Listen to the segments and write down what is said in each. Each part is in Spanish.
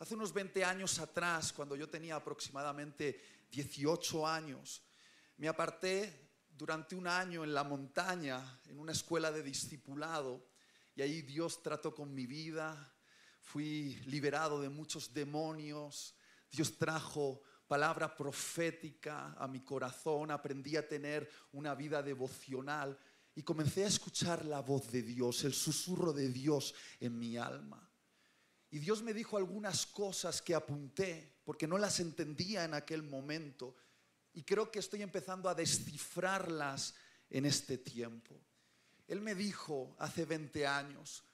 Hace unos 20 años atrás, cuando yo tenía aproximadamente 18 años, me aparté durante un año en la montaña, en una escuela de discipulado, y ahí Dios trató con mi vida, fui liberado de muchos demonios, Dios trajo palabra profética a mi corazón, aprendí a tener una vida devocional y comencé a escuchar la voz de Dios, el susurro de Dios en mi alma. Y Dios me dijo algunas cosas que apunté porque no las entendía en aquel momento y creo que estoy empezando a descifrarlas en este tiempo. Él me dijo hace 20 años,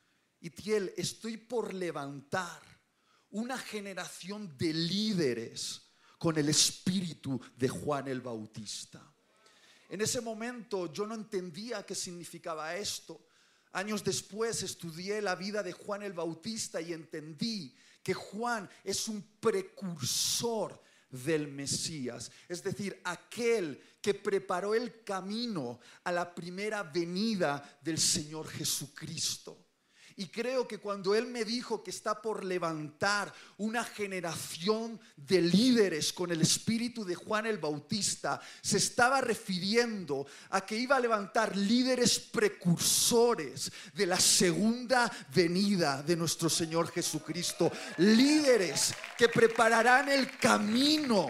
Itiel, estoy por levantar una generación de líderes con el espíritu de Juan el Bautista. En ese momento yo no entendía qué significaba esto. Años después estudié la vida de Juan el Bautista y entendí que Juan es un precursor del Mesías, es decir, aquel que preparó el camino a la primera venida del Señor Jesucristo. Y creo que cuando Él me dijo que está por levantar una generación de líderes con el espíritu de Juan el Bautista, se estaba refiriendo a que iba a levantar líderes precursores de la segunda venida de nuestro Señor Jesucristo. Líderes que prepararán el camino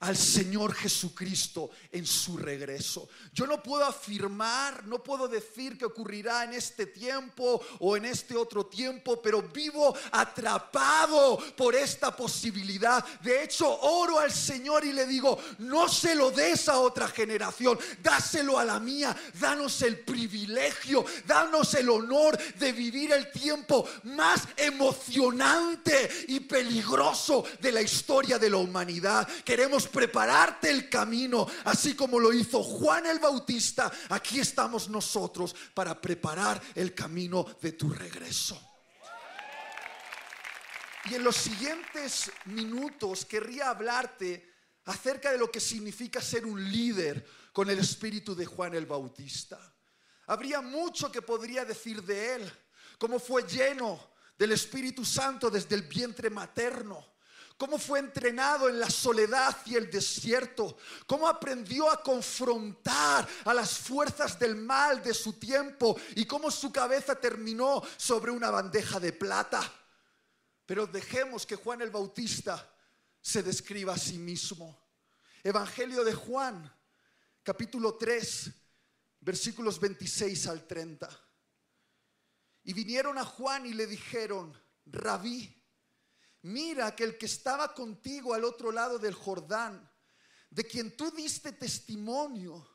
al Señor Jesucristo en su regreso. Yo no puedo afirmar, no puedo decir que ocurrirá en este tiempo o en este otro tiempo, pero vivo atrapado por esta posibilidad. De hecho, oro al Señor y le digo, no se lo des a otra generación, dáselo a la mía, danos el privilegio, danos el honor de vivir el tiempo más emocionante y peligroso de la historia de la humanidad. Queremos prepararte el camino, así como lo hizo Juan el Bautista. Aquí estamos nosotros para preparar el camino de tu regreso. Y en los siguientes minutos querría hablarte acerca de lo que significa ser un líder con el espíritu de Juan el Bautista. Habría mucho que podría decir de él, cómo fue lleno del Espíritu Santo desde el vientre materno cómo fue entrenado en la soledad y el desierto, cómo aprendió a confrontar a las fuerzas del mal de su tiempo y cómo su cabeza terminó sobre una bandeja de plata. Pero dejemos que Juan el Bautista se describa a sí mismo. Evangelio de Juan, capítulo 3, versículos 26 al 30. Y vinieron a Juan y le dijeron, rabí, mira que el que estaba contigo al otro lado del Jordán, de quien tú diste testimonio,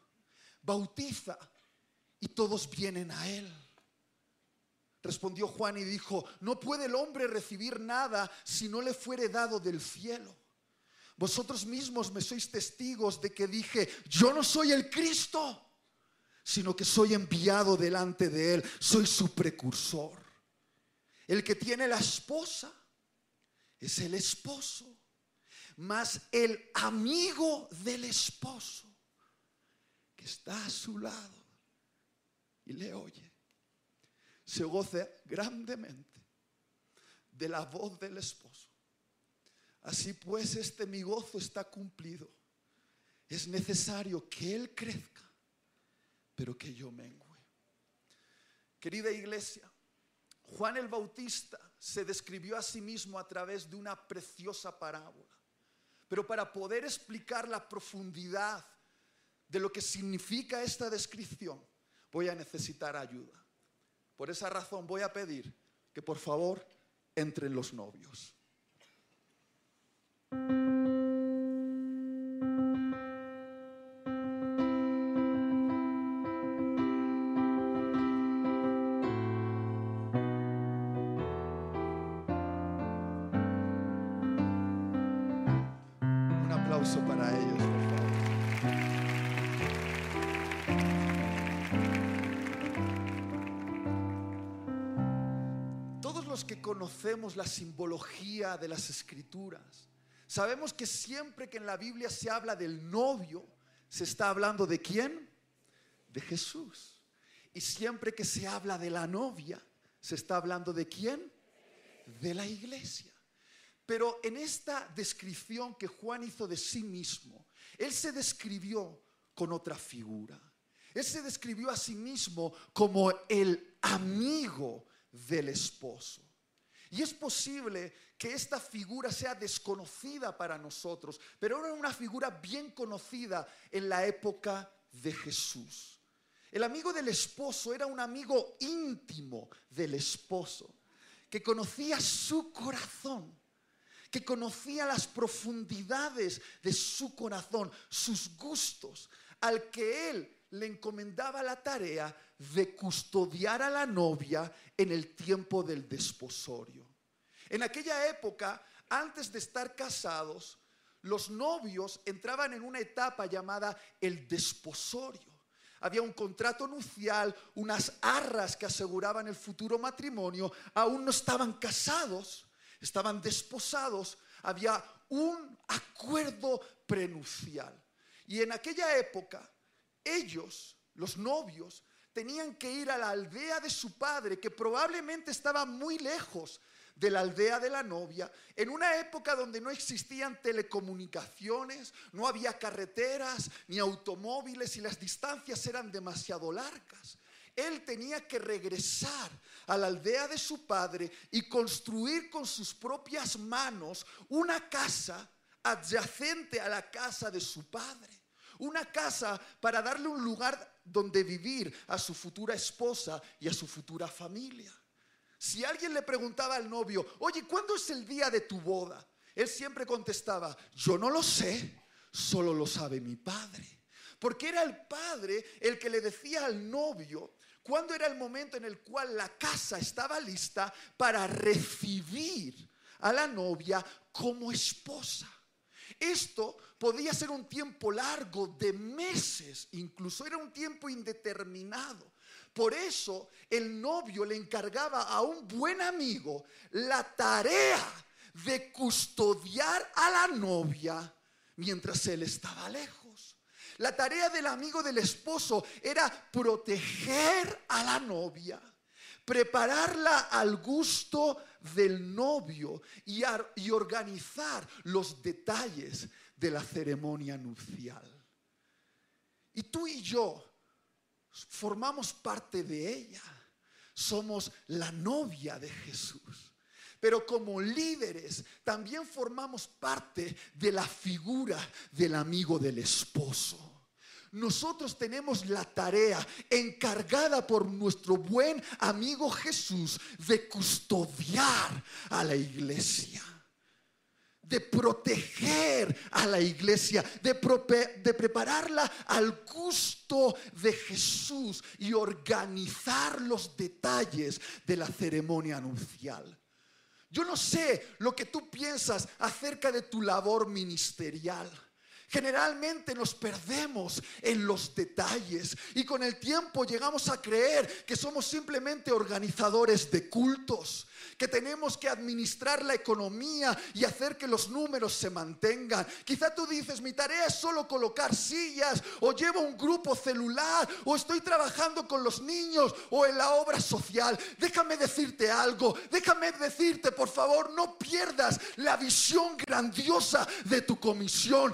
bautiza y todos vienen a él. Respondió Juan y dijo, no puede el hombre recibir nada si no le fuere dado del cielo. Vosotros mismos me sois testigos de que dije, yo no soy el Cristo, sino que soy enviado delante de él, soy su precursor. El que tiene la esposa es el esposo, más el amigo del esposo que está a su lado y le oye, se goza grandemente de la voz del esposo. Así pues, este mi gozo está cumplido. Es necesario que Él crezca, pero que yo mengue. Querida iglesia, Juan el Bautista se describió a sí mismo a través de una preciosa parábola. Pero para poder explicar la profundidad de lo que significa esta descripción, voy a necesitar ayuda. Por esa razón voy a pedir que por favor entren los novios. La simbología de las escrituras, sabemos que siempre que en la Biblia se habla del novio, se está hablando de quién? De Jesús. Y siempre que se habla de la novia, se está hablando de quién? De la iglesia. Pero en esta descripción que Juan hizo de sí mismo, él se describió con otra figura. Él se describió a sí mismo como el amigo del esposo. Y es posible que esta figura sea desconocida para nosotros, pero era una figura bien conocida en la época de Jesús. El amigo del esposo era un amigo íntimo del esposo, que conocía su corazón, que conocía las profundidades de su corazón, sus gustos, al que él le encomendaba la tarea de custodiar a la novia en el tiempo del desposorio. En aquella época, antes de estar casados, los novios entraban en una etapa llamada el desposorio. Había un contrato nupcial, unas arras que aseguraban el futuro matrimonio, aún no estaban casados, estaban desposados, había un acuerdo prenupcial. Y en aquella época, ellos, los novios, tenían que ir a la aldea de su padre, que probablemente estaba muy lejos de la aldea de la novia, en una época donde no existían telecomunicaciones, no había carreteras ni automóviles y las distancias eran demasiado largas. Él tenía que regresar a la aldea de su padre y construir con sus propias manos una casa adyacente a la casa de su padre. Una casa para darle un lugar donde vivir a su futura esposa y a su futura familia. Si alguien le preguntaba al novio, oye, ¿cuándo es el día de tu boda? Él siempre contestaba, yo no lo sé, solo lo sabe mi padre. Porque era el padre el que le decía al novio cuándo era el momento en el cual la casa estaba lista para recibir a la novia como esposa. Esto podía ser un tiempo largo, de meses, incluso era un tiempo indeterminado. Por eso el novio le encargaba a un buen amigo la tarea de custodiar a la novia mientras él estaba lejos. La tarea del amigo del esposo era proteger a la novia, prepararla al gusto del novio y, organizar los detalles de la ceremonia nupcial. Y tú y yo formamos parte de ella. Somos la novia de Jesús. Pero como líderes también formamos parte de la figura del amigo del esposo nosotros tenemos la tarea encargada por nuestro buen amigo Jesús de custodiar a la iglesia de proteger a la iglesia, de, prepararla al gusto de Jesús y organizar los detalles de la ceremonia nupcial. Yo no sé lo que tú piensas acerca de tu labor ministerial. Generalmente nos perdemos en los detalles y con el tiempo llegamos a creer que somos simplemente organizadores de cultos, que tenemos que administrar la economía y hacer que los números se mantengan. Quizá tú dices, mi tarea es solo colocar sillas o llevo un grupo celular o estoy trabajando con los niños o en la obra social. Déjame decirte algo, déjame decirte, por favor, no pierdas la visión grandiosa de tu comisión.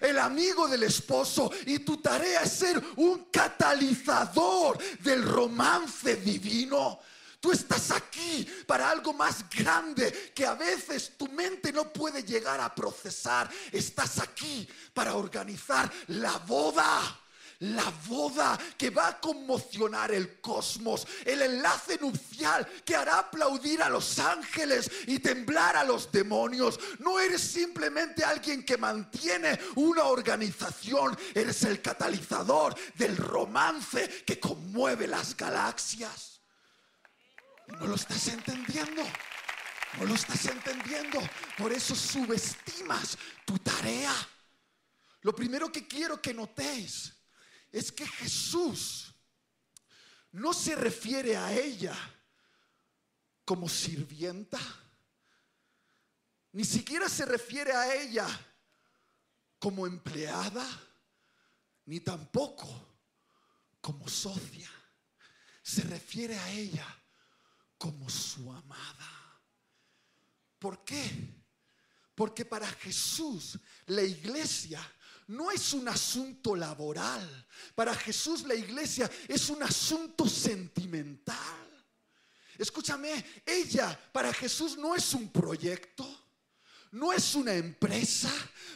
El amigo del esposo y tu tarea es ser un catalizador del romance divino. Tú estás aquí para algo más grande que a veces tu mente no puede llegar a procesar. Estás aquí para organizar la boda la boda que va a conmocionar el cosmos, el enlace nupcial que hará aplaudir a los ángeles y temblar a los demonios. No eres simplemente alguien que mantiene una organización, eres el catalizador del romance que conmueve las galaxias. ¿No lo estás entendiendo? ¿No lo estás entendiendo? Por eso subestimas tu tarea. Lo primero que quiero que notéis es que Jesús no se refiere a ella como sirvienta, ni siquiera se refiere a ella como empleada, ni tampoco como socia. Se refiere a ella como su amada. ¿Por qué? Porque para Jesús la iglesia no es un asunto laboral. Para Jesús la iglesia es un asunto sentimental. Escúchame, ella para Jesús no es un proyecto, no es una empresa,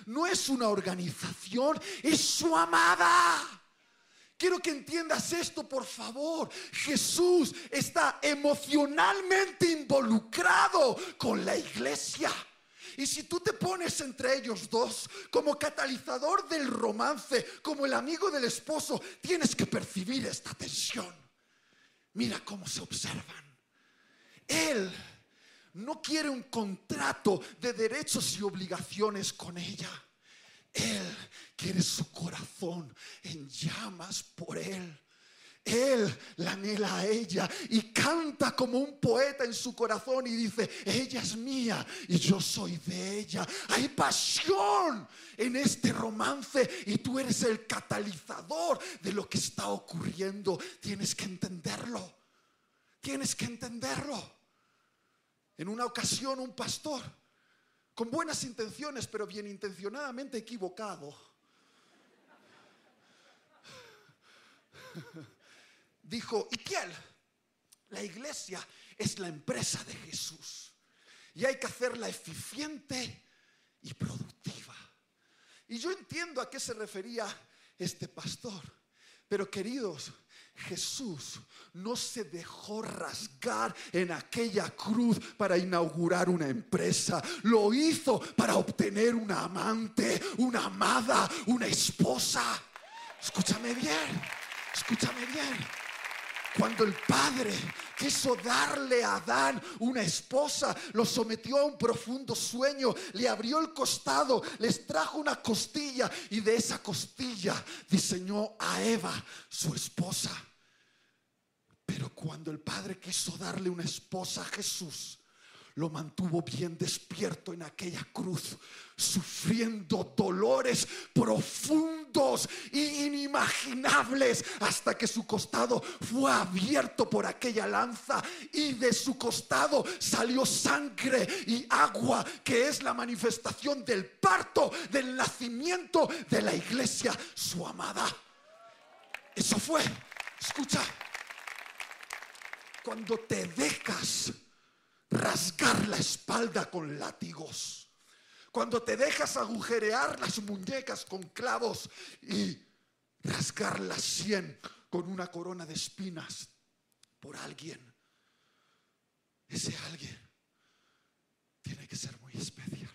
no es una organización, es su amada. Quiero que entiendas esto, por favor. Jesús está emocionalmente involucrado con la iglesia. Y si tú te pones entre ellos dos como catalizador del romance, como el amigo del esposo, tienes que percibir esta tensión. Mira cómo se observan. Él no quiere un contrato de derechos y obligaciones con ella. Él quiere su corazón en llamas por Él. Él la anhela a ella y canta como un poeta en su corazón y dice, ella es mía y yo soy de ella. Hay pasión en este romance y tú eres el catalizador de lo que está ocurriendo. Tienes que entenderlo. Tienes que entenderlo. En una ocasión un pastor, con buenas intenciones, pero bien intencionadamente equivocado, dijo, ¿y quién? La iglesia es la empresa de Jesús y hay que hacerla eficiente y productiva. Y yo entiendo a qué se refería este pastor, pero queridos, Jesús no se dejó rasgar en aquella cruz para inaugurar una empresa. Lo hizo para obtener una amante, una amada, una esposa. Escúchame bien, escúchame bien. Cuando el padre quiso darle a Adán una esposa, lo sometió a un profundo sueño, le abrió el costado, les trajo una costilla y de esa costilla diseñó a Eva, su esposa. Pero cuando el padre quiso darle una esposa a Jesús, lo mantuvo bien despierto en aquella cruz, sufriendo dolores profundos e inimaginables hasta que su costado fue abierto por aquella lanza y de su costado salió sangre y agua, que es la manifestación del parto, del nacimiento de la iglesia, su amada. Eso fue, escucha, cuando te dejas rasgar la espalda con látigos, cuando te dejas agujerear las muñecas con clavos y rasgar la sien con una corona de espinas por alguien, ese alguien tiene que ser muy especial.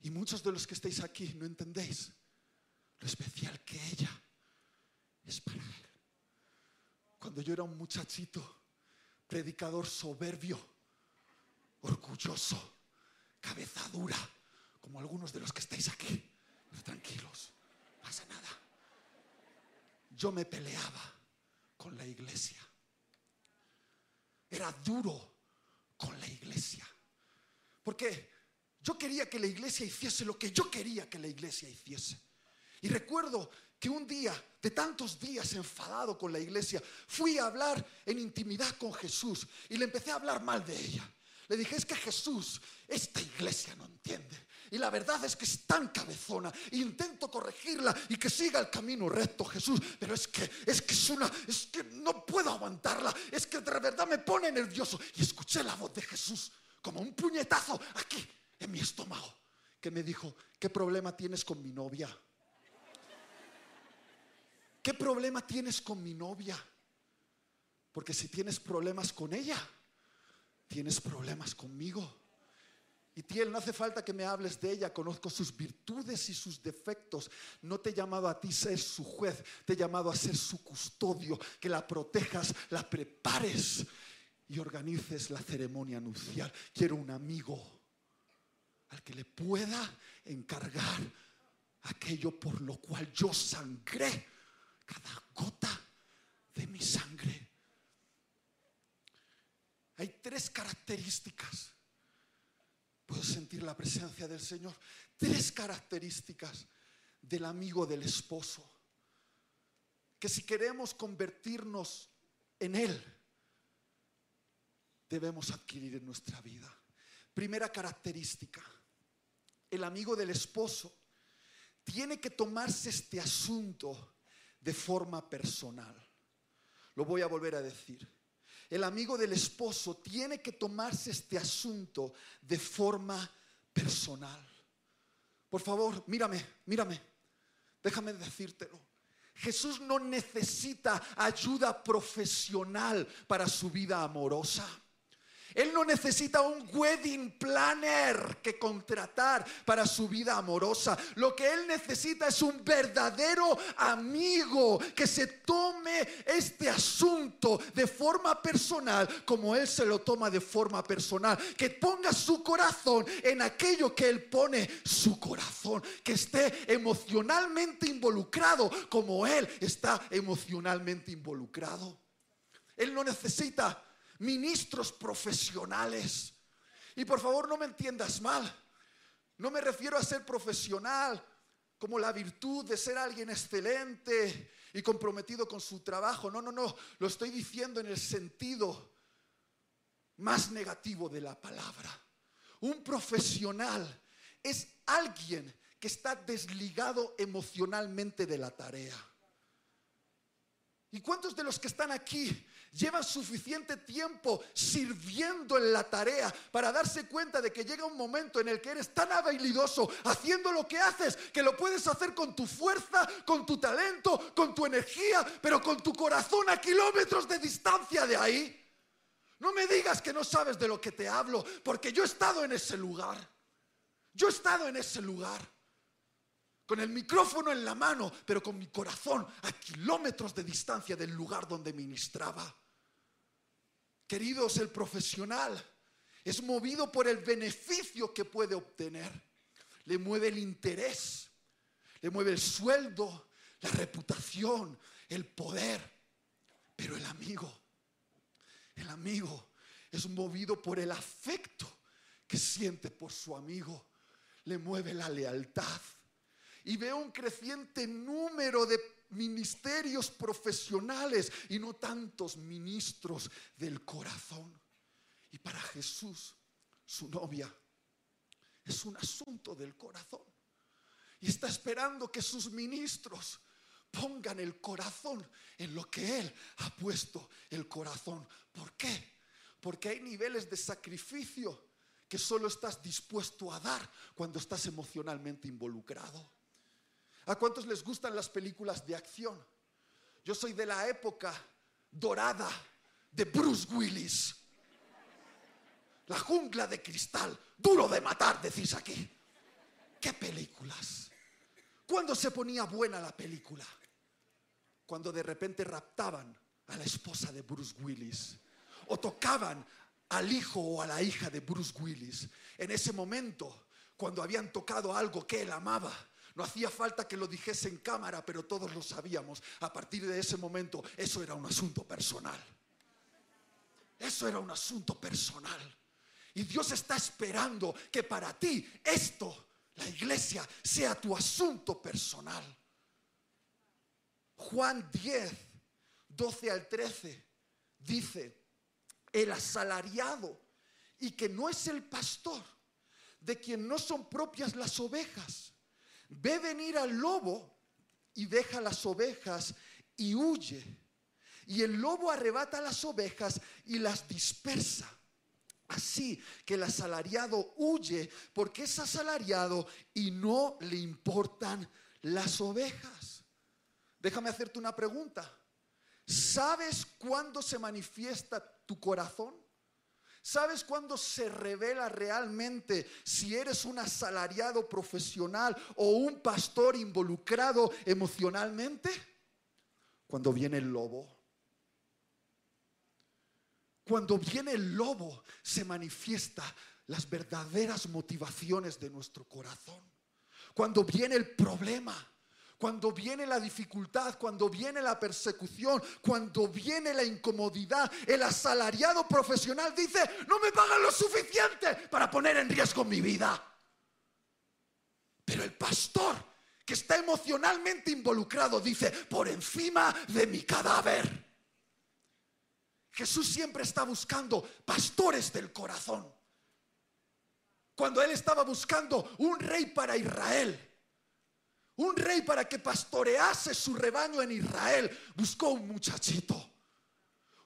Y muchos de los que estáis aquí no entendéis lo especial que ella es para él. Cuando yo era un muchachito, predicador soberbio, orgulloso, cabeza dura, como algunos de los que estáis aquí. Tranquilos, pasa nada. Yo me peleaba con la iglesia. Era duro con la iglesia. Porque yo quería que la iglesia hiciese lo que yo quería que la iglesia hiciese. Y recuerdo que un día, de tantos días enfadado con la iglesia, fui a hablar en intimidad con Jesús y le empecé a hablar mal de ella. Le dije, es que Jesús, esta iglesia no entiende. Y la verdad es que es tan cabezona. Intento corregirla y que siga el camino recto, Jesús. Pero es que, es que es una, es que no puedo aguantarla. Es que de verdad me pone nervioso. Y escuché la voz de Jesús como un puñetazo aquí en mi estómago. Que me dijo, ¿qué problema tienes con mi novia? ¿Qué problema tienes con mi novia? Porque si tienes problemas con ella, tienes problemas conmigo. Y Tiel, no hace falta que me hables de ella, conozco sus virtudes y sus defectos. No te he llamado a ti ser su juez, te he llamado a ser su custodio, que la protejas, la prepares y organices la ceremonia nupcial. Quiero un amigo al que le pueda encargar aquello por lo cual yo sangré cada gota de mi sangre. Hay tres características. Puedo sentir la presencia del Señor. Tres características del amigo del esposo. Que si queremos convertirnos en Él, debemos adquirir en nuestra vida. Primera característica, el amigo del esposo tiene que tomarse este asunto de forma personal. Lo voy a volver a decir. El amigo del esposo tiene que tomarse este asunto de forma personal. Por favor, mírame, mírame. Déjame decírtelo. Jesús no necesita ayuda profesional para su vida amorosa. Él no necesita un wedding planner que contratar para su vida amorosa. Lo que él necesita es un verdadero amigo que se tome este asunto de forma personal como él se lo toma de forma personal. Que ponga su corazón en aquello que él pone su corazón. Que esté emocionalmente involucrado como él está emocionalmente involucrado. Él no necesita ministros profesionales. Y por favor no me entiendas mal. No me refiero a ser profesional como la virtud de ser alguien excelente y comprometido con su trabajo. No, no, no. Lo estoy diciendo en el sentido más negativo de la palabra. Un profesional es alguien que está desligado emocionalmente de la tarea. ¿Y cuántos de los que están aquí llevan suficiente tiempo sirviendo en la tarea para darse cuenta de que llega un momento en el que eres tan habilidoso haciendo lo que haces que lo puedes hacer con tu fuerza, con tu talento, con tu energía, pero con tu corazón a kilómetros de distancia de ahí. No me digas que no sabes de lo que te hablo, porque yo he estado en ese lugar. Yo he estado en ese lugar con el micrófono en la mano, pero con mi corazón a kilómetros de distancia del lugar donde ministraba. Queridos, el profesional es movido por el beneficio que puede obtener. Le mueve el interés, le mueve el sueldo, la reputación, el poder. Pero el amigo, el amigo es movido por el afecto que siente por su amigo. Le mueve la lealtad. Y ve un creciente número de ministerios profesionales y no tantos ministros del corazón. Y para Jesús, su novia, es un asunto del corazón. Y está esperando que sus ministros pongan el corazón en lo que Él ha puesto el corazón. ¿Por qué? Porque hay niveles de sacrificio que solo estás dispuesto a dar cuando estás emocionalmente involucrado. ¿A cuántos les gustan las películas de acción? Yo soy de la época dorada de Bruce Willis. La jungla de cristal, duro de matar, decís aquí. ¿Qué películas? ¿Cuándo se ponía buena la película? Cuando de repente raptaban a la esposa de Bruce Willis o tocaban al hijo o a la hija de Bruce Willis. En ese momento, cuando habían tocado algo que él amaba, no hacía falta que lo dijese en cámara, pero todos lo sabíamos. A partir de ese momento, eso era un asunto personal. Eso era un asunto personal. Y Dios está esperando que para ti esto, la iglesia, sea tu asunto personal. Juan 10, 12 al 13, dice, el asalariado y que no es el pastor, de quien no son propias las ovejas ve venir al lobo y deja las ovejas y huye. Y el lobo arrebata las ovejas y las dispersa. Así que el asalariado huye porque es asalariado y no le importan las ovejas. Déjame hacerte una pregunta. ¿Sabes cuándo se manifiesta tu corazón? ¿Sabes cuándo se revela realmente si eres un asalariado profesional o un pastor involucrado emocionalmente? Cuando viene el lobo. Cuando viene el lobo se manifiesta las verdaderas motivaciones de nuestro corazón. Cuando viene el problema cuando viene la dificultad, cuando viene la persecución, cuando viene la incomodidad, el asalariado profesional dice, no me pagan lo suficiente para poner en riesgo mi vida. Pero el pastor que está emocionalmente involucrado dice, por encima de mi cadáver. Jesús siempre está buscando pastores del corazón. cuando él estaba buscando un rey para Israel, un rey para que pastorease su rebaño en Israel, buscó un muchachito.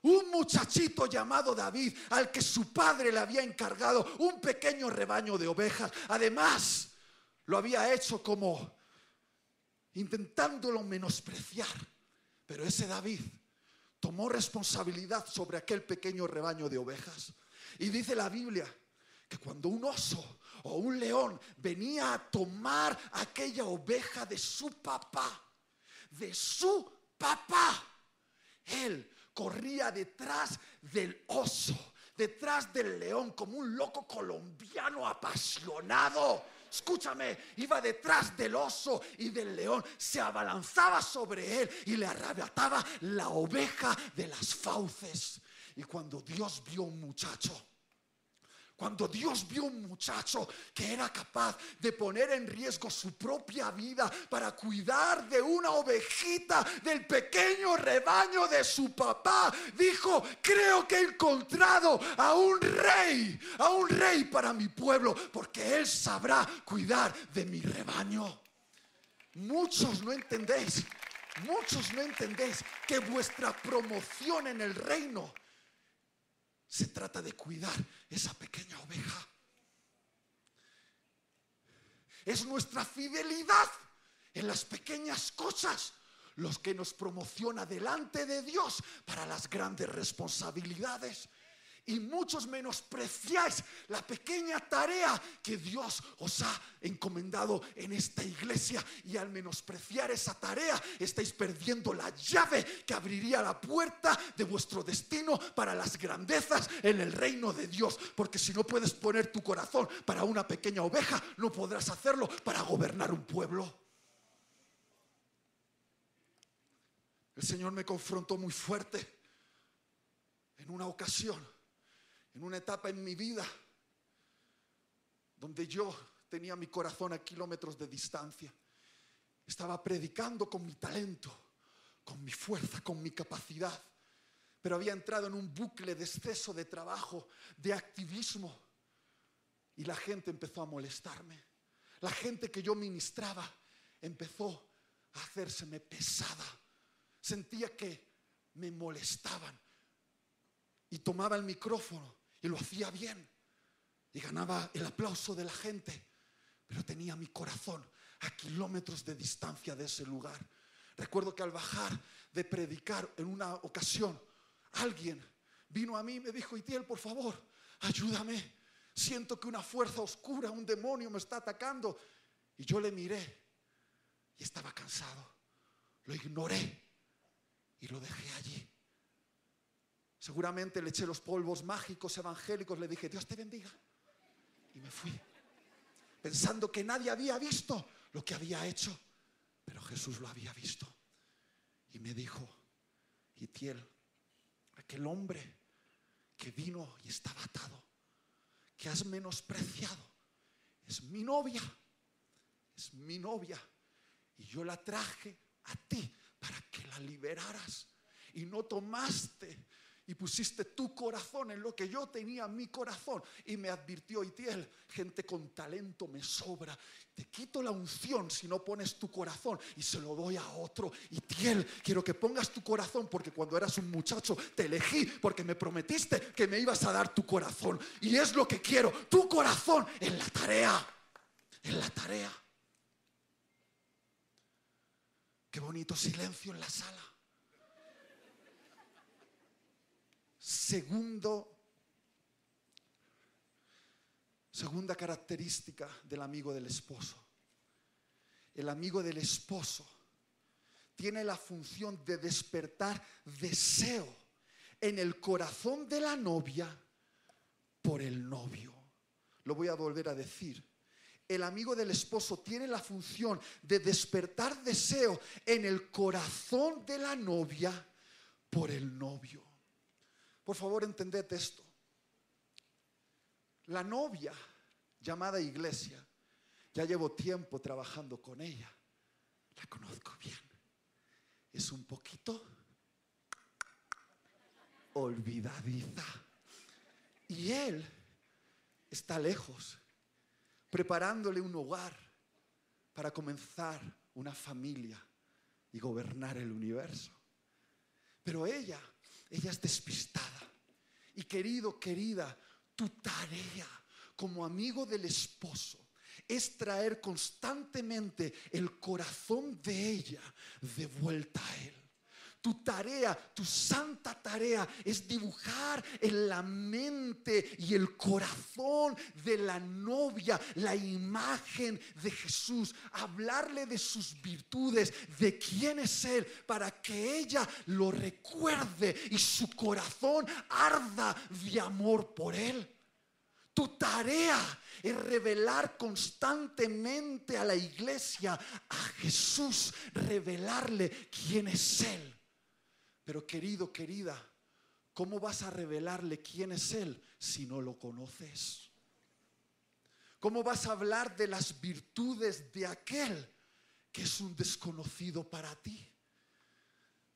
Un muchachito llamado David, al que su padre le había encargado un pequeño rebaño de ovejas. Además, lo había hecho como intentándolo menospreciar. Pero ese David tomó responsabilidad sobre aquel pequeño rebaño de ovejas. Y dice la Biblia que cuando un oso o un león venía a tomar aquella oveja de su papá, de su papá, él corría detrás del oso, detrás del león, como un loco colombiano apasionado. Escúchame, iba detrás del oso y del león, se abalanzaba sobre él y le arrebataba la oveja de las fauces. Y cuando Dios vio un muchacho, cuando Dios vio un muchacho que era capaz de poner en riesgo su propia vida para cuidar de una ovejita del pequeño rebaño de su papá, dijo, creo que he encontrado a un rey, a un rey para mi pueblo, porque él sabrá cuidar de mi rebaño. Muchos no entendéis, muchos no entendéis que vuestra promoción en el reino se trata de cuidar esa pequeña oveja. Es nuestra fidelidad en las pequeñas cosas los que nos promociona delante de Dios para las grandes responsabilidades y muchos menospreciáis la pequeña tarea que Dios os ha encomendado en esta iglesia. Y al menospreciar esa tarea estáis perdiendo la llave que abriría la puerta de vuestro destino para las grandezas en el reino de Dios. Porque si no puedes poner tu corazón para una pequeña oveja, no podrás hacerlo para gobernar un pueblo. El Señor me confrontó muy fuerte en una ocasión en una etapa en mi vida donde yo tenía mi corazón a kilómetros de distancia. Estaba predicando con mi talento, con mi fuerza, con mi capacidad, pero había entrado en un bucle de exceso de trabajo, de activismo, y la gente empezó a molestarme. La gente que yo ministraba empezó a hacérseme pesada. Sentía que me molestaban y tomaba el micrófono y lo hacía bien y ganaba el aplauso de la gente, pero tenía mi corazón a kilómetros de distancia de ese lugar. Recuerdo que al bajar de predicar en una ocasión, alguien vino a mí y me dijo, Itiel, por favor, ayúdame. Siento que una fuerza oscura, un demonio me está atacando. Y yo le miré y estaba cansado. Lo ignoré y lo dejé allí. Seguramente le eché los polvos mágicos evangélicos, le dije, Dios te bendiga. Y me fui, pensando que nadie había visto lo que había hecho, pero Jesús lo había visto. Y me dijo, Itiel, aquel hombre que vino y estaba atado, que has menospreciado, es mi novia, es mi novia. Y yo la traje a ti para que la liberaras. Y no tomaste y pusiste tu corazón en lo que yo tenía mi corazón. Y me advirtió Itiel, gente con talento me sobra. Te quito la unción si no pones tu corazón y se lo doy a otro. Itiel, quiero que pongas tu corazón porque cuando eras un muchacho te elegí porque me prometiste que me ibas a dar tu corazón. Y es lo que quiero, tu corazón en la tarea. En la tarea. Qué bonito silencio en la sala. Segundo, segunda característica del amigo del esposo. El amigo del esposo tiene la función de despertar deseo en el corazón de la novia por el novio. Lo voy a volver a decir. El amigo del esposo tiene la función de despertar deseo en el corazón de la novia por el novio. Por favor, entended esto. La novia llamada iglesia, ya llevo tiempo trabajando con ella. La conozco bien. Es un poquito olvidadiza. Y él está lejos. preparándole un hogar para comenzar una familia y gobernar el universo. Pero ella, ella es despistada. Y querido, querida, tu tarea como amigo del esposo es traer constantemente el corazón de ella de vuelta a él. Tu tarea, tu santa tarea es dibujar en la mente y el corazón de la novia la imagen de Jesús, hablarle de sus virtudes, de quién es Él, para que ella lo recuerde y su corazón arda de amor por Él. Tu tarea es revelar constantemente a la iglesia, a Jesús, revelarle quién es Él. Pero querido, querida, ¿cómo vas a revelarle quién es Él si no lo conoces? ¿Cómo vas a hablar de las virtudes de aquel que es un desconocido para ti?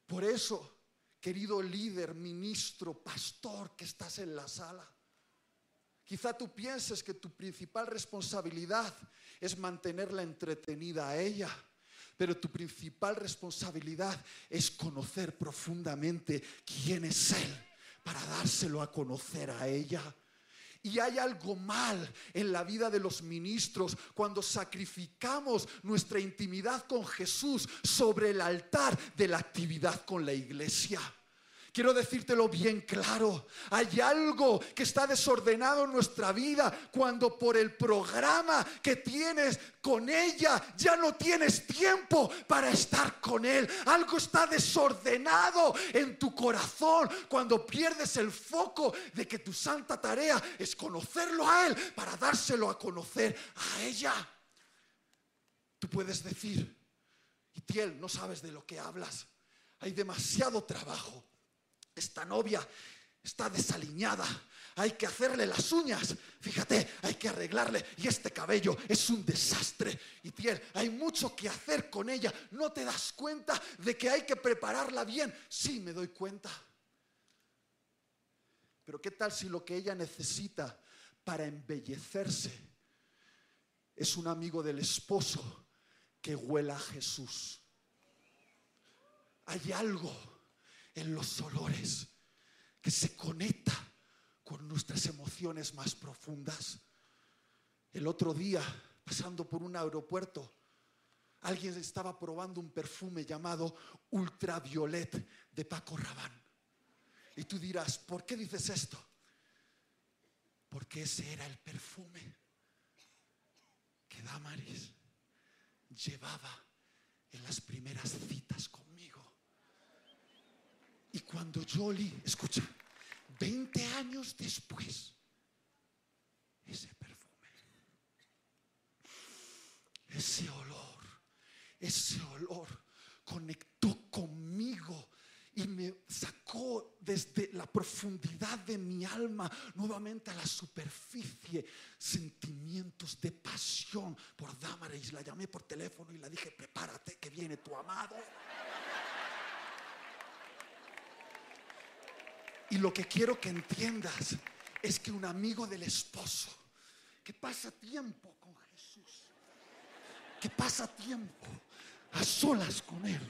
Por eso, querido líder, ministro, pastor que estás en la sala, quizá tú pienses que tu principal responsabilidad es mantenerla entretenida a ella pero tu principal responsabilidad es conocer profundamente quién es Él para dárselo a conocer a ella. Y hay algo mal en la vida de los ministros cuando sacrificamos nuestra intimidad con Jesús sobre el altar de la actividad con la iglesia. Quiero decírtelo bien claro. Hay algo que está desordenado en nuestra vida cuando por el programa que tienes con ella ya no tienes tiempo para estar con él. Algo está desordenado en tu corazón cuando pierdes el foco de que tu santa tarea es conocerlo a él para dárselo a conocer a ella. Tú puedes decir, Itiel, no sabes de lo que hablas. Hay demasiado trabajo esta novia está desaliñada. Hay que hacerle las uñas. Fíjate, hay que arreglarle. Y este cabello es un desastre. Y tiel, hay mucho que hacer con ella. ¿No te das cuenta de que hay que prepararla bien? Sí, me doy cuenta. Pero ¿qué tal si lo que ella necesita para embellecerse es un amigo del esposo que huela a Jesús? Hay algo en los olores, que se conecta con nuestras emociones más profundas. El otro día, pasando por un aeropuerto, alguien estaba probando un perfume llamado Ultraviolet de Paco Rabanne. Y tú dirás, ¿por qué dices esto? Porque ese era el perfume que Damaris llevaba en las primeras citas y cuando yo olí, escucha, 20 años después, ese perfume, ese olor, ese olor conectó conmigo y me sacó desde la profundidad de mi alma nuevamente a la superficie sentimientos de pasión por Damaris. La llamé por teléfono y la dije, prepárate que viene tu amado. Y lo que quiero que entiendas es que un amigo del esposo que pasa tiempo con Jesús, que pasa tiempo a solas con Él,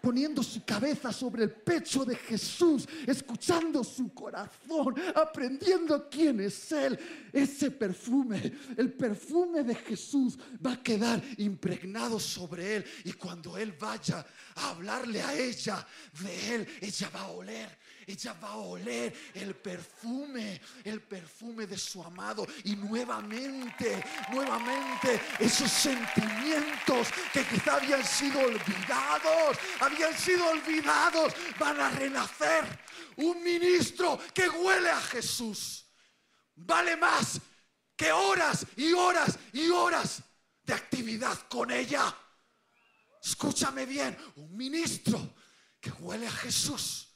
poniendo su cabeza sobre el pecho de Jesús, escuchando su corazón, aprendiendo quién es Él. Ese perfume, el perfume de Jesús va a quedar impregnado sobre Él. Y cuando Él vaya a hablarle a ella de Él, ella va a oler ella va a oler el perfume, el perfume de su amado. Y nuevamente, nuevamente, esos sentimientos que quizá habían sido olvidados, habían sido olvidados, van a renacer. Un ministro que huele a Jesús vale más que horas y horas y horas de actividad con ella. Escúchame bien, un ministro que huele a Jesús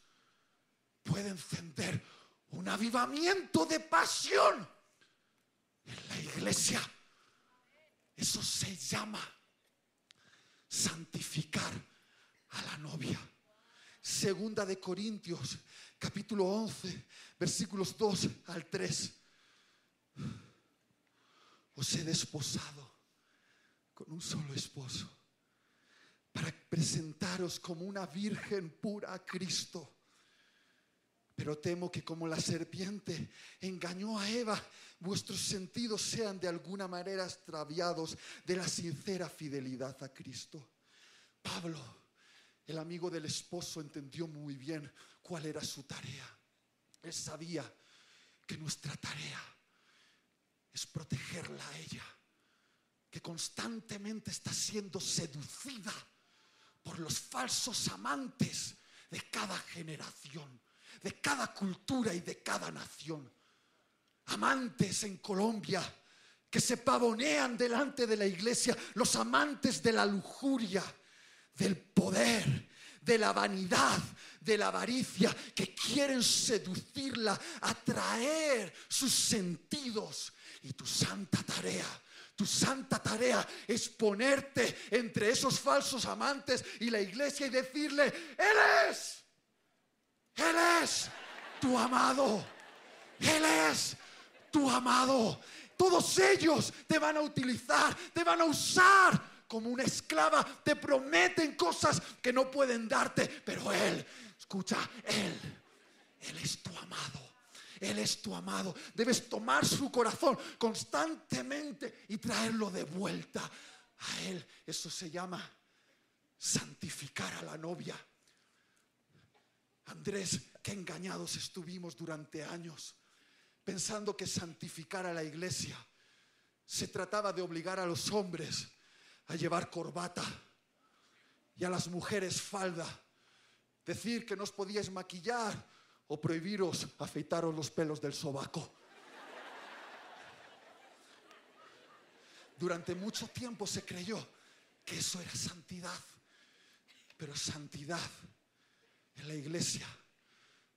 puede encender un avivamiento de pasión en la iglesia. Eso se llama santificar a la novia. Segunda de Corintios, capítulo 11, versículos 2 al 3. os he desposado con un solo esposo para presentaros como una virgen pura a Cristo. Pero temo que como la serpiente engañó a Eva, vuestros sentidos sean de alguna manera extraviados de la sincera fidelidad a Cristo. Pablo, el amigo del esposo, entendió muy bien cuál era su tarea. Él sabía que nuestra tarea es protegerla a ella, que constantemente está siendo seducida por los falsos amantes de cada generación de cada cultura y de cada nación. Amantes en Colombia que se pavonean delante de la iglesia, los amantes de la lujuria, del poder, de la vanidad, de la avaricia, que quieren seducirla, atraer sus sentidos. Y tu santa tarea tu santa tarea es ponerte entre esos falsos amantes y la iglesia y decirle, Él es él es tu amado. Él es tu amado. Todos ellos te van a utilizar, te van a usar como una esclava. Te prometen cosas que no pueden darte. Pero Él, escucha, Él, Él es tu amado. Él es tu amado. Debes tomar su corazón constantemente y traerlo de vuelta a Él. Eso se llama santificar a la novia. Andrés, qué engañados estuvimos durante años, pensando que santificar a la iglesia se trataba de obligar a los hombres a llevar corbata y a las mujeres falda, decir que no os podíais maquillar o prohibiros afeitaros los pelos del sobaco. Durante mucho tiempo se creyó que eso era santidad, pero santidad la iglesia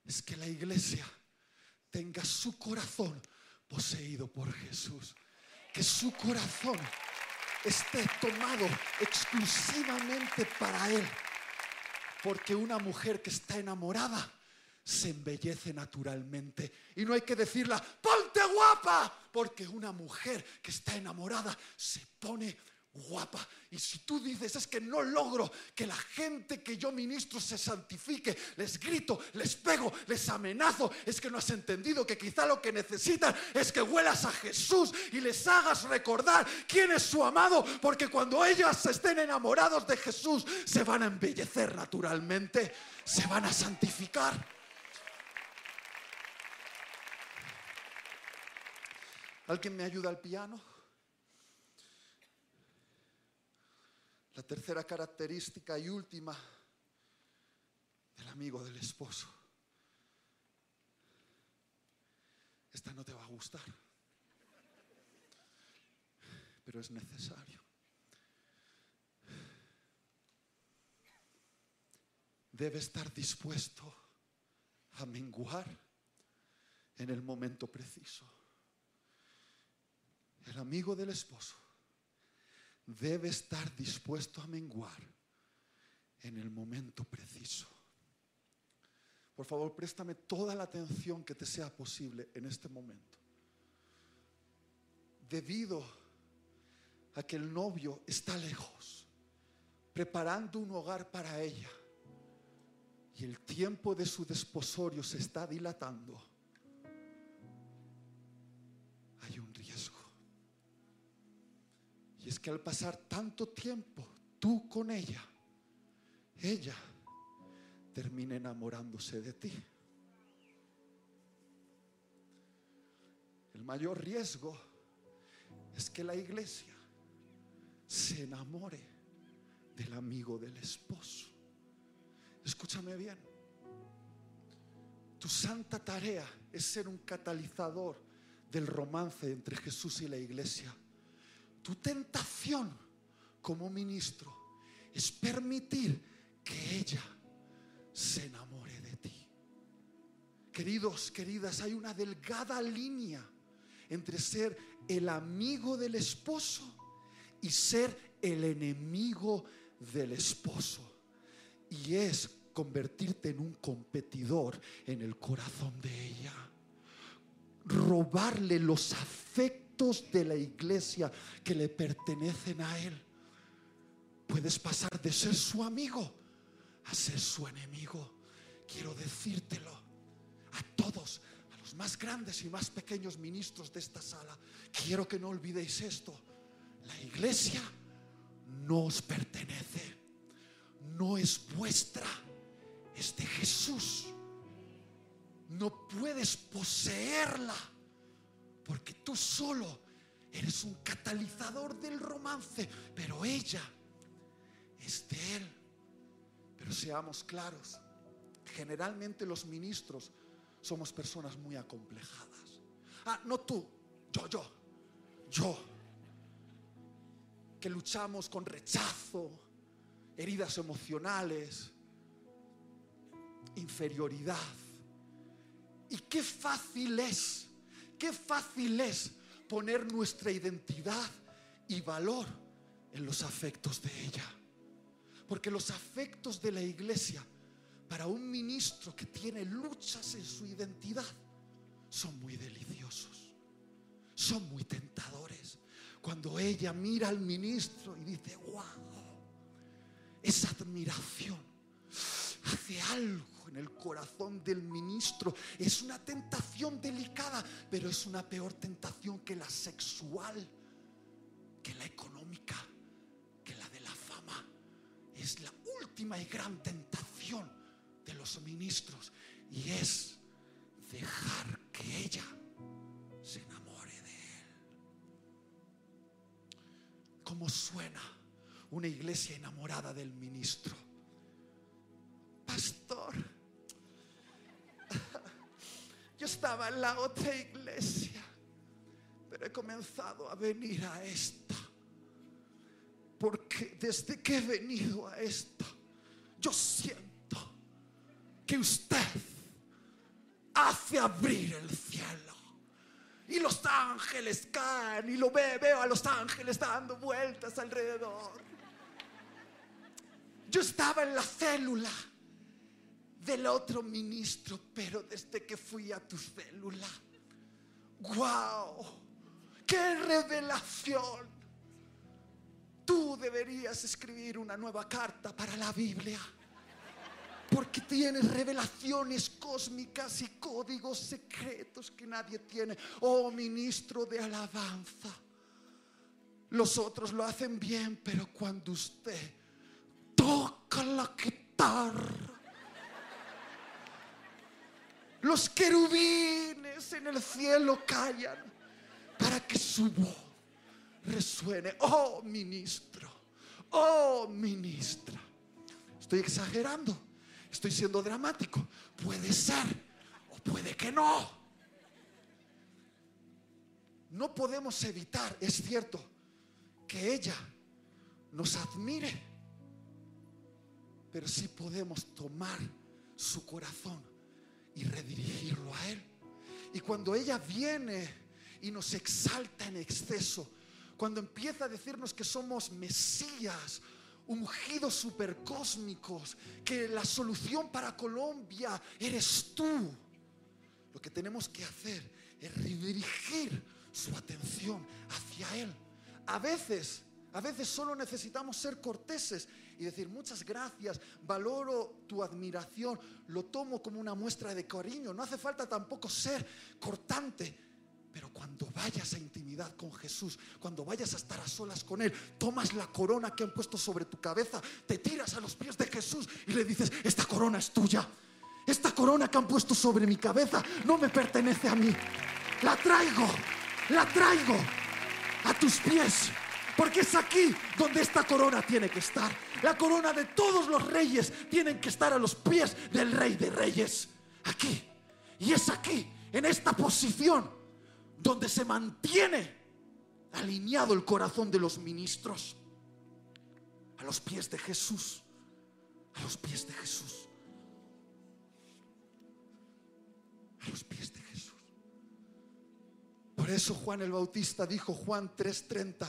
es que la iglesia tenga su corazón poseído por Jesús. Que su corazón esté tomado exclusivamente para Él. Porque una mujer que está enamorada se embellece naturalmente. Y no hay que decirla, ponte guapa, porque una mujer que está enamorada se pone guapa. Y si tú dices, es que no logro que la gente que yo ministro se santifique, les grito, les pego, les amenazo, es que no has entendido que quizá lo que necesitan es que huelas a Jesús y les hagas recordar quién es su amado, porque cuando ellas estén enamorados de Jesús, se van a embellecer naturalmente, se van a santificar. ¿Alguien me ayuda al piano? La tercera característica y última del amigo del esposo. Esta no te va a gustar, pero es necesario. Debe estar dispuesto a menguar en el momento preciso. El amigo del esposo debe estar dispuesto a menguar en el momento preciso. Por favor, préstame toda la atención que te sea posible en este momento. Debido a que el novio está lejos, preparando un hogar para ella, y el tiempo de su desposorio se está dilatando, Y es que al pasar tanto tiempo tú con ella, ella termina enamorándose de ti. El mayor riesgo es que la iglesia se enamore del amigo del esposo. Escúchame bien. Tu santa tarea es ser un catalizador del romance entre Jesús y la iglesia. Tu tentación como ministro es permitir que ella se enamore de ti. Queridos, queridas, hay una delgada línea entre ser el amigo del esposo y ser el enemigo del esposo. Y es convertirte en un competidor en el corazón de ella. Robarle los afectos de la iglesia que le pertenecen a Él. Puedes pasar de ser su amigo a ser su enemigo. Quiero decírtelo a todos, a los más grandes y más pequeños ministros de esta sala. Quiero que no olvidéis esto. La iglesia no os pertenece, no es vuestra, es de Jesús. No puedes poseerla porque tú solo eres un catalizador del romance, pero ella es de Él. Pero seamos claros, generalmente los ministros somos personas muy acomplejadas. Ah, no tú, yo, yo, yo, que luchamos con rechazo, heridas emocionales, inferioridad. Y qué fácil es, qué fácil es poner nuestra identidad y valor en los afectos de ella. Porque los afectos de la iglesia para un ministro que tiene luchas en su identidad son muy deliciosos, son muy tentadores. Cuando ella mira al ministro y dice, wow, esa admiración hace algo en el corazón del ministro. Es una tentación delicada, pero es una peor tentación que la sexual, que la económica, que la de la fama. Es la última y gran tentación de los ministros y es dejar que ella se enamore de él. ¿Cómo suena una iglesia enamorada del ministro? Pastor, yo estaba en la otra iglesia, pero he comenzado a venir a esta. Porque desde que he venido a esta, yo siento que usted hace abrir el cielo. Y los ángeles caen y lo ve, veo a los ángeles dando vueltas alrededor. Yo estaba en la célula del otro ministro, pero desde que fui a tu célula, wow, qué revelación. Tú deberías escribir una nueva carta para la Biblia. Porque tienes revelaciones cósmicas y códigos secretos que nadie tiene. Oh ministro de alabanza. Los otros lo hacen bien, pero cuando usted toca la guitarra, los querubines en el cielo callan para que su voz resuene. Oh ministro, oh ministra. Estoy exagerando, estoy siendo dramático. Puede ser o puede que no. No podemos evitar, es cierto, que ella nos admire, pero sí podemos tomar su corazón y redirigirlo a Él. Y cuando ella viene y nos exalta en exceso, cuando empieza a decirnos que somos Mesías, ungidos supercósmicos, que la solución para Colombia eres tú, lo que tenemos que hacer es redirigir su atención hacia Él. A veces, a veces solo necesitamos ser corteses y decir muchas gracias, valoro tu admiración, lo tomo como una muestra de cariño. No hace falta tampoco ser cortante. Pero cuando vayas a intimidad con Jesús, cuando vayas a estar a solas con Él, tomas la corona que han puesto sobre tu cabeza, te tiras a los pies de Jesús y le dices, esta corona es tuya. Esta corona que han puesto sobre mi cabeza no me pertenece a mí. La traigo, la traigo a tus pies. Porque es aquí donde esta corona tiene que estar. La corona de todos los reyes tienen que estar a los pies del rey de reyes. Aquí. Y es aquí, en esta posición, donde se mantiene alineado el corazón de los ministros. A los pies de Jesús. A los pies de Jesús. A los pies de Jesús. Por eso Juan el Bautista dijo, Juan 3:30,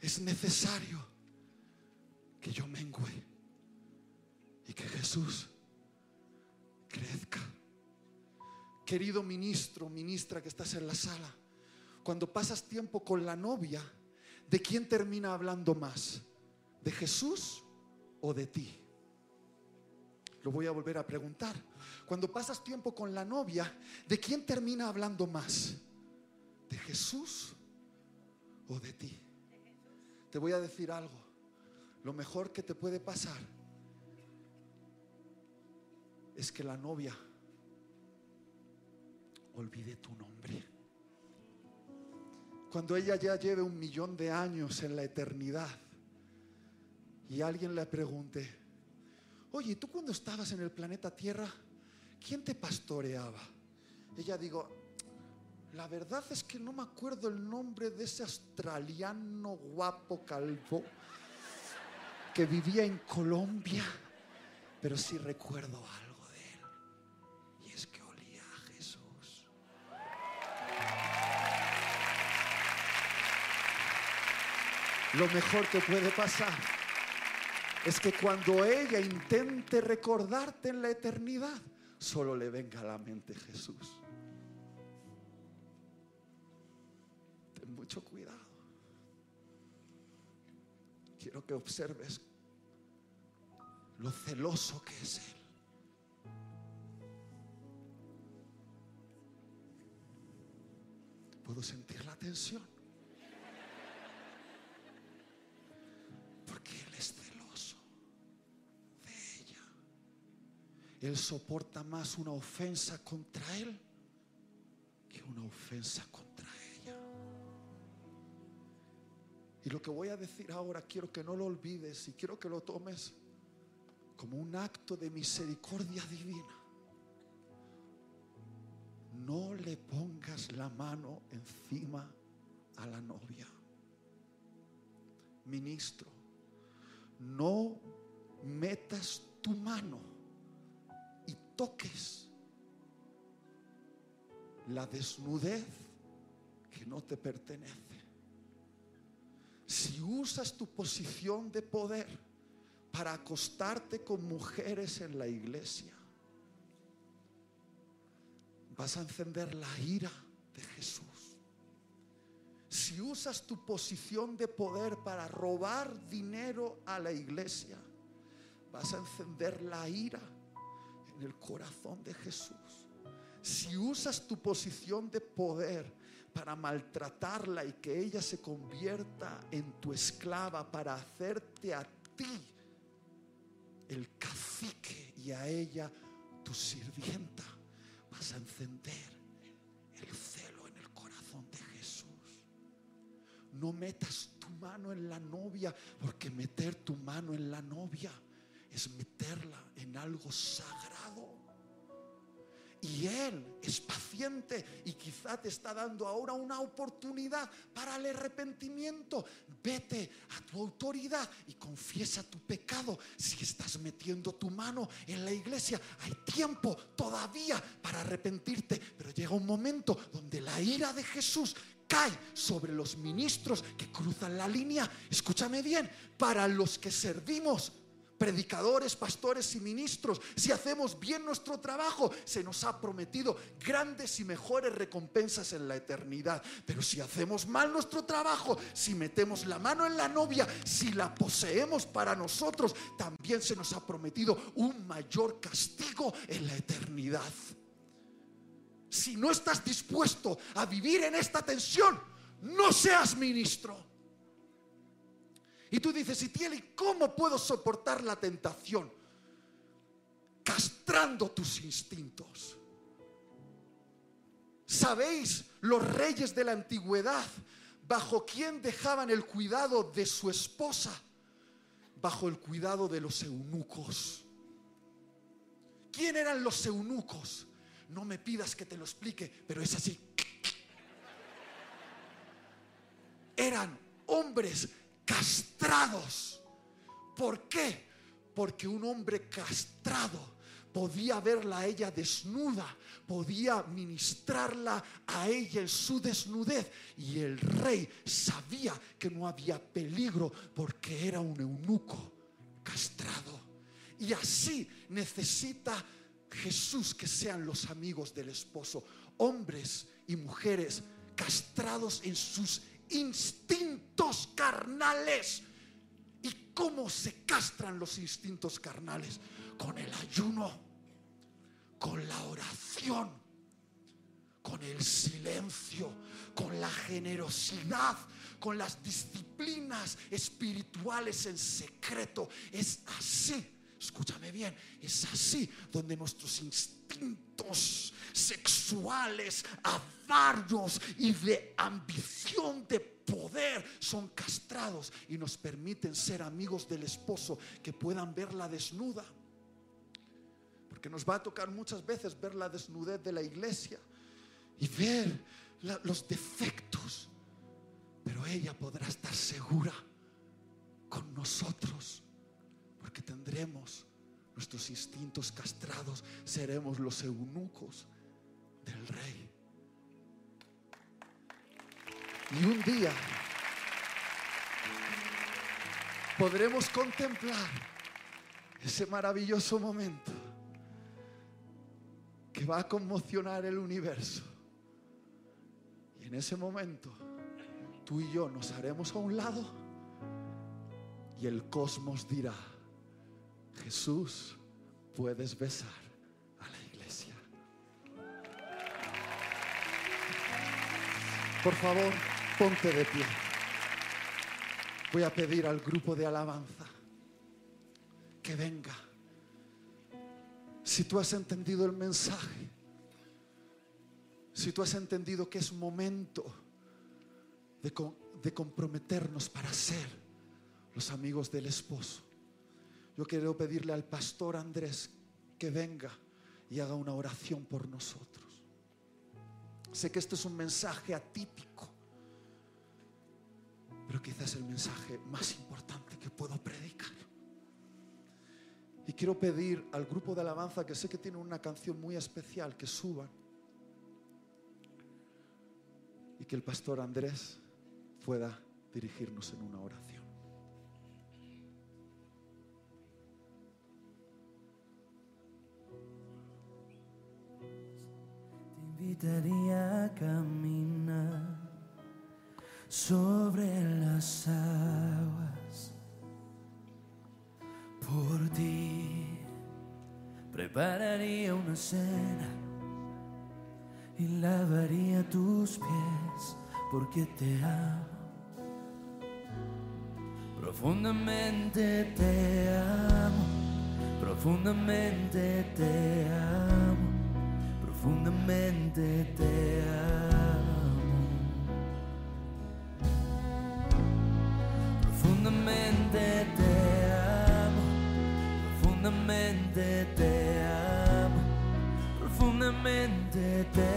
es necesario que yo mengüe y que Jesús crezca. Querido ministro, ministra que estás en la sala, cuando pasas tiempo con la novia, ¿de quién termina hablando más? ¿De Jesús o de ti? Lo voy a volver a preguntar. Cuando pasas tiempo con la novia, ¿de quién termina hablando más? ¿De Jesús o de ti? Te voy a decir algo. Lo mejor que te puede pasar es que la novia olvide tu nombre. Cuando ella ya lleve un millón de años en la eternidad y alguien le pregunte, oye, ¿tú cuando estabas en el planeta Tierra, quién te pastoreaba? Ella digo, la verdad es que no me acuerdo el nombre de ese australiano guapo calvo que vivía en Colombia, pero sí recuerdo algo de él. Y es que olía a Jesús. Lo mejor que puede pasar es que cuando ella intente recordarte en la eternidad, solo le venga a la mente Jesús. Quiero que observes lo celoso que es Él. Puedo sentir la tensión. Porque Él es celoso de ella. Él soporta más una ofensa contra Él que una ofensa contra Y lo que voy a decir ahora quiero que no lo olvides y quiero que lo tomes como un acto de misericordia divina. No le pongas la mano encima a la novia. Ministro, no metas tu mano y toques la desnudez que no te pertenece. Si usas tu posición de poder para acostarte con mujeres en la iglesia, vas a encender la ira de Jesús. Si usas tu posición de poder para robar dinero a la iglesia, vas a encender la ira en el corazón de Jesús. Si usas tu posición de poder para maltratarla y que ella se convierta en tu esclava para hacerte a ti el cacique y a ella tu sirvienta, vas a encender el celo en el corazón de Jesús. No metas tu mano en la novia, porque meter tu mano en la novia es meterla en algo sagrado. Y Él es paciente y quizá te está dando ahora una oportunidad para el arrepentimiento. Vete a tu autoridad y confiesa tu pecado. Si estás metiendo tu mano en la iglesia, hay tiempo todavía para arrepentirte. Pero llega un momento donde la ira de Jesús cae sobre los ministros que cruzan la línea. Escúchame bien, para los que servimos predicadores, pastores y ministros, si hacemos bien nuestro trabajo, se nos ha prometido grandes y mejores recompensas en la eternidad. Pero si hacemos mal nuestro trabajo, si metemos la mano en la novia, si la poseemos para nosotros, también se nos ha prometido un mayor castigo en la eternidad. Si no estás dispuesto a vivir en esta tensión, no seas ministro. Y tú dices, y tiene, ¿cómo puedo soportar la tentación? Castrando tus instintos. ¿Sabéis los reyes de la antigüedad bajo quién dejaban el cuidado de su esposa? Bajo el cuidado de los eunucos. ¿Quién eran los eunucos? No me pidas que te lo explique, pero es así. Eran hombres castrados. ¿Por qué? Porque un hombre castrado podía verla a ella desnuda, podía ministrarla a ella en su desnudez. Y el rey sabía que no había peligro porque era un eunuco castrado. Y así necesita Jesús que sean los amigos del esposo, hombres y mujeres castrados en sus instintos carnales. ¿Y cómo se castran los instintos carnales? Con el ayuno, con la oración, con el silencio, con la generosidad, con las disciplinas espirituales en secreto. Es así escúchame bien, es así donde nuestros instintos sexuales, avarios y de ambición de poder son castrados y nos permiten ser amigos del esposo que puedan verla desnuda. Porque nos va a tocar muchas veces ver la desnudez de la iglesia y ver los defectos. Pero ella podrá estar segura con nosotros porque tendremos nuestros instintos castrados, seremos los eunucos del rey. Y un día podremos contemplar ese maravilloso momento que va a conmocionar el universo. Y en ese momento tú y yo nos haremos a un lado y el cosmos dirá, Jesús, puedes besar a la iglesia. Por favor, ponte de pie. Voy a pedir al grupo de alabanza que venga. Si tú has entendido el mensaje, si tú has entendido que es momento de, de comprometernos para ser los amigos del esposo, yo quiero pedirle al pastor Andrés que venga y haga una oración por nosotros. Sé que este es un mensaje atípico, pero quizás el mensaje más importante que puedo predicar. Y quiero pedir al grupo de alabanza que sé que tiene una canción muy especial que suban y que el pastor Andrés pueda dirigirnos en una oración. Invitaría a caminar sobre las aguas por ti. Prepararía una cena y lavaría tus pies porque te amo. Profundamente te amo, profundamente te amo profundamente te amo. Profundamente te amo, profundamente te amo, profundamente te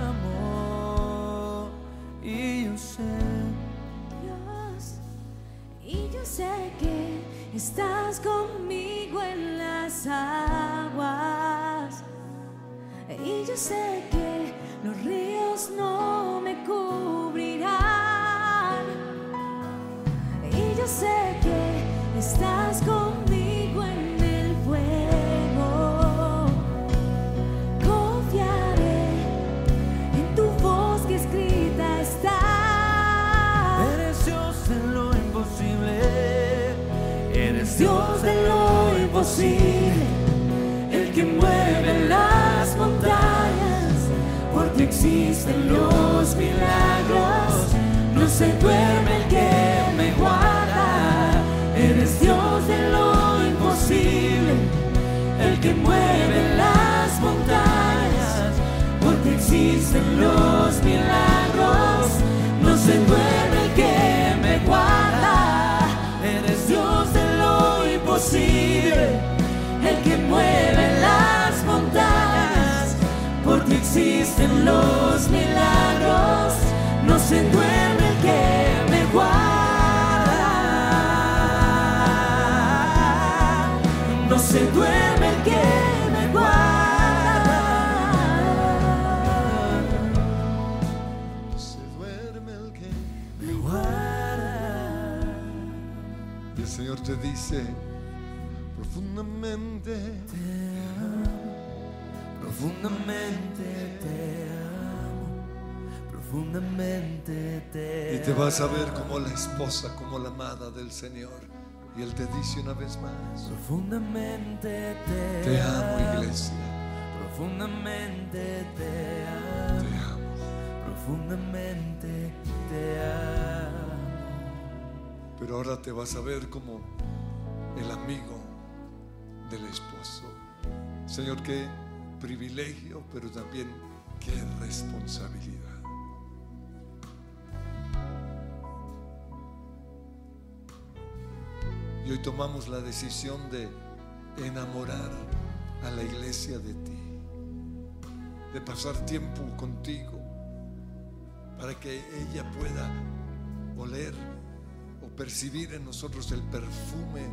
amo. Y yo sé, Dios, y yo sé que estás conmigo en las aguas. Y yo sé que los ríos no me cubrirán. Y yo sé que estás conmigo en el fuego. Confiaré en tu voz que escrita está. eres Dios de lo imposible, eres Dios de lo imposible, existen los milagros, no se duerme el que me guarda, eres Dios de lo imposible, el que mueve las montañas, porque existen los milagros, no se duerme el que me guarda, eres Dios de lo imposible, el que mueve las existen los milagros, no se duerme el que me guarda, no se duerme el que me guarda. Se duerme el que me guarda. y el Señor te dice profundamente Te amo, profundamente te amo, profundamente te Y te vas a ver como la esposa, como la amada del Señor. Y Él te dice una vez más, Profundamente te, te amo iglesia, Profundamente te amo. te amo. Profundamente te amo. Pero ahora te vas a ver como el amigo del esposo. Señor, qué privilegio, pero también qué responsabilidad. Y hoy tomamos la decisión de enamorar a la iglesia de ti, de pasar tiempo contigo, para que ella pueda oler o percibir en nosotros el perfume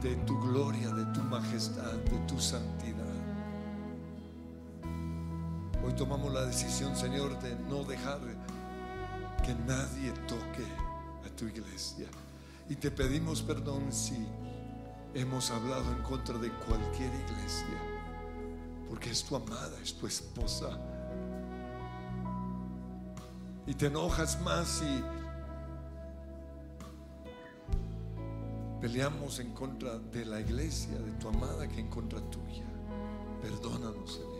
de tu gloria, de tu majestad, de tu santidad. Hoy tomamos la decisión, Señor, de no dejar que nadie toque a tu iglesia. Y te pedimos perdón si hemos hablado en contra de cualquier iglesia, porque es tu amada, es tu esposa. Y te enojas más si peleamos en contra de la iglesia, de tu amada, que en contra tuya. Perdónanos, Señor.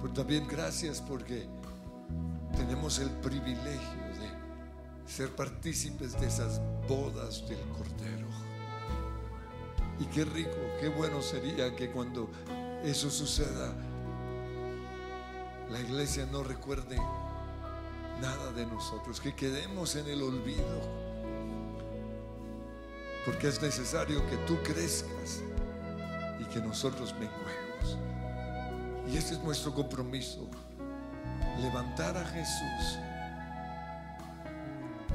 Pero también gracias porque tenemos el privilegio de ser partícipes de esas bodas del Cordero. Y qué rico, qué bueno sería que cuando eso suceda, la iglesia no recuerde nada de nosotros, que quedemos en el olvido porque es necesario que tú crezcas y que nosotros menguemos. Y ese es nuestro compromiso, levantar a Jesús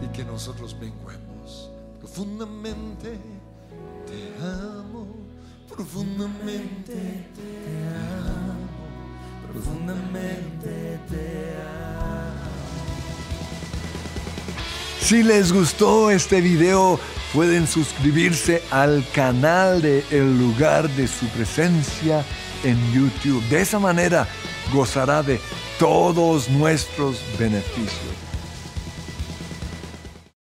y que nosotros menguemos. Profundamente te amo, profundamente te amo, Profundamente te amo. Si les gustó este video, pueden suscribirse al canal de El lugar de su presencia en YouTube. De esa manera gozará de todos nuestros beneficios.